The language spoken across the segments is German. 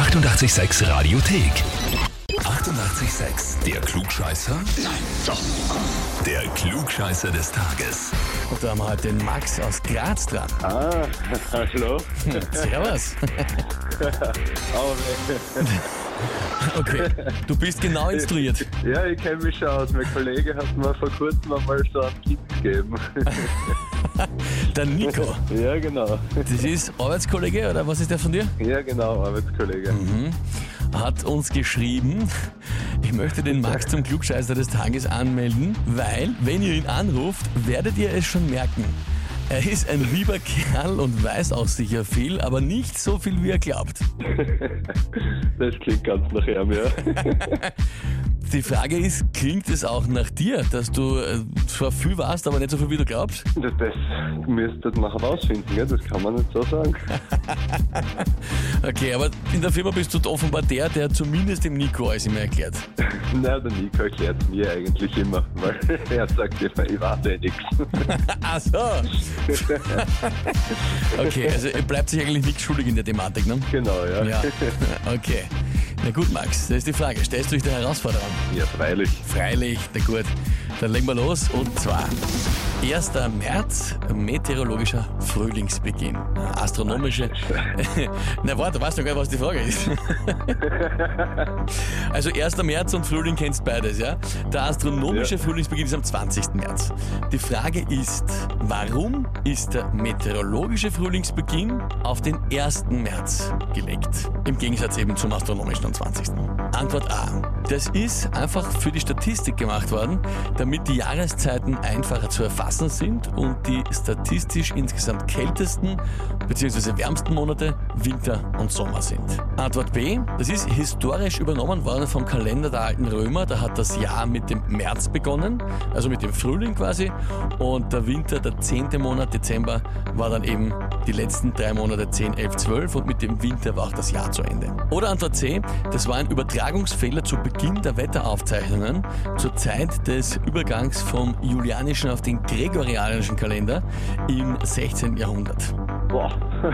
886 Radiothek. 88,6. Der Klugscheißer? Nein, doch. Der Klugscheißer des Tages. Und da haben wir heute den Max aus Graz dran. Ah, hallo. Servus. Okay, du bist genau instruiert. ja, ich kenne mich schon aus. Mein Kollege hat mir vor kurzem einmal so einen Tipp gegeben. Der Nico. ja, genau. Das ist Arbeitskollege oder was ist der von dir? Ja, genau, Arbeitskollege. Hat uns geschrieben, ich möchte den Max zum Klugscheißer des Tages anmelden, weil, wenn ihr ihn anruft, werdet ihr es schon merken. Er ist ein lieber Kerl und weiß auch sicher viel, aber nicht so viel, wie er glaubt. Das klingt ganz nach ihm, ja. Die Frage ist, klingt es auch nach dir, dass du äh, zwar viel warst, aber nicht so viel, wie du glaubst? Das, das müsstet man herausfinden, gell? das kann man nicht so sagen. Okay, aber in der Firma bist du offenbar der, der zumindest dem Nico alles immer erklärt. Nein, der Nico erklärt mir eigentlich immer, weil er sagt immer, ich weiß eh nichts. Ach so. Okay, also bleibt sich eigentlich nichts schuldig in der Thematik, ne? Genau, ja. Ja, okay. Na gut, Max, das ist die Frage. Stellst du dich der Herausforderung? Ja, freilich. Freilich, na gut. Dann legen wir los und zwar 1. März, meteorologischer Frühlingsbeginn. Astronomische. na warte, weißt du gar nicht, was die Frage ist. also 1. März und Frühling kennst beides, ja? Der astronomische Ja. Frühlingsbeginn ist am 20. März. Die Frage ist, warum ist der meteorologische Frühlingsbeginn auf den 1. März gelegt? Im Gegensatz eben zum astronomischen am 20. Antwort A. Das ist einfach für die Statistik gemacht worden, damit die Jahreszeiten einfacher zu erfassen sind und die statistisch insgesamt kältesten bzw. wärmsten Monate Winter und Sommer sind. Antwort B. Das ist historisch übernommen worden vom Kalender der alten Römer. Da hat das Jahr mit dem März begonnen, also mit dem Frühling quasi. Und der Winter, der zehnte Monat Dezember, war dann eben die letzten drei Monate 10, 11, 12 und mit dem Winter war auch das Jahr zu Ende. Oder Antwort C, das war ein Übertragungsfehler zu Beginn der Wetteraufzeichnungen zur Zeit des Übergangs vom julianischen auf den gregorianischen Kalender im 16. Jahrhundert. Boah.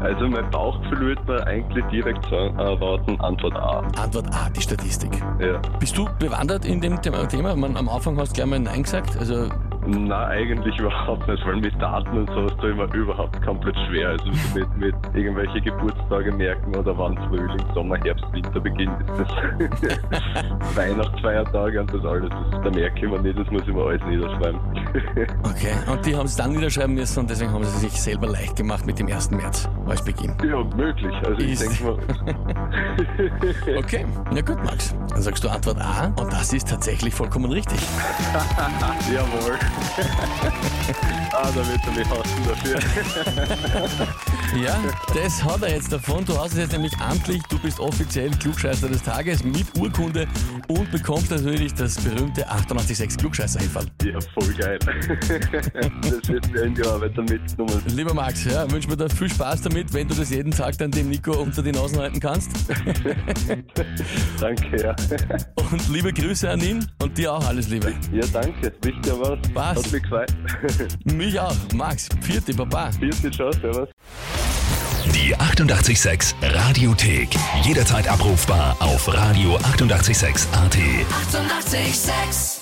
Also mein Bauchgefühl würde mir eigentlich direkt sagen, erwarten, Antwort A. Antwort A, die Statistik. Ja. Bist du bewandert in dem Thema? Man, am Anfang hast du gleich mal Nein gesagt. Also, Na, eigentlich überhaupt nicht, weil mit Daten und so ist da immer überhaupt komplett schwer. Also so mit, mit irgendwelche Geburtstage merken oder wann Frühling, Sommer, Herbst, Winter beginnt, ist das Weihnachtsfeiertage und das alles. Das, da merke ich mir nicht, das muss ich mir alles niederschreiben. okay. Und die haben es dann niederschreiben müssen und deswegen haben sie sich selber leicht gemacht mit dem 1. März als Beginn. ja, möglich. Also ich Ist- denke mal, Okay, na gut, Max. Dann sagst du Antwort A und das ist tatsächlich vollkommen richtig. jawohl. ah, da wird er mich hassen dafür. Ja, das hat er jetzt davon. Du hast es jetzt nämlich amtlich. Du bist offiziell Klugscheißer des Tages mit Urkunde und bekommst natürlich das berühmte 886 klugscheißer -Häferl. Ja, voll geil. das wird mir in die Arbeit mitgenommen. Lieber Max, ja, wünsche mir da viel Spaß damit, wenn du das jeden Tag dann dem Nico unter die Nasen halten kannst. Danke, ja. Und liebe Grüße an ihn und dir auch alles Liebe. Ja, danke. Wisst ihr was? Was? Hat mich gefreut. Mich auch. Max, vierte Baba. Vierte Ciao, servus. Die 88,6 Radiothek. Jederzeit abrufbar auf radio886.at. 88,6. Eighty-eight, sex.